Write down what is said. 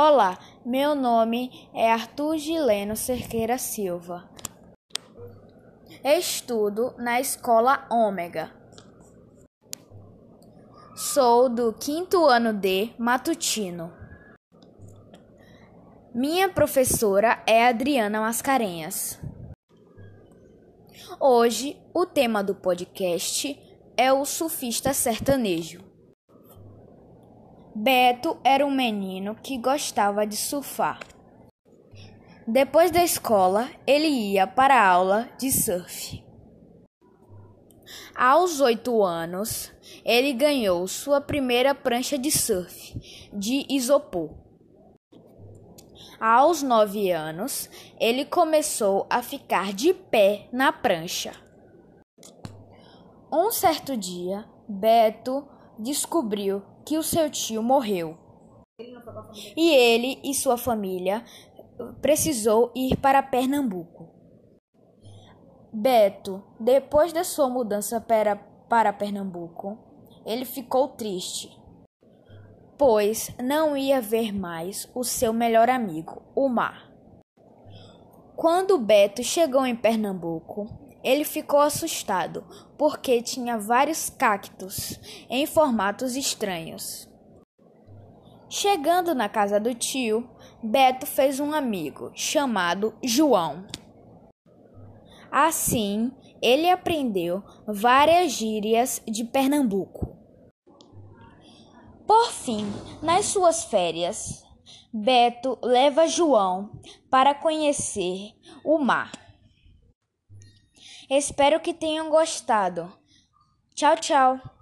Olá, meu nome é Arthur Gileno Cerqueira Silva. Estudo na escola Ômega. Sou do quinto ano de matutino. Minha professora é Adriana Mascarenhas. Hoje, o tema do podcast é o surfista sertanejo. Beto era um menino que gostava de surfar. Depois da escola, ele ia para a aula de surf. Aos oito anos, ele ganhou sua primeira prancha de surf de isopor. Aos nove anos, ele começou a ficar de pé na prancha. Um certo dia, Beto descobriu que o seu tio morreu. E ele e sua família precisou ir para Pernambuco. Beto, depois da sua mudança para, para Pernambuco, ele ficou triste, pois não ia ver mais o seu melhor amigo, o mar. Quando Beto chegou em Pernambuco, ele ficou assustado porque tinha vários cactos em formatos estranhos. Chegando na casa do tio, Beto fez um amigo chamado João. Assim, ele aprendeu várias gírias de Pernambuco. Por fim, nas suas férias, Beto leva João para conhecer o mar. Espero que tenham gostado. Tchau, tchau.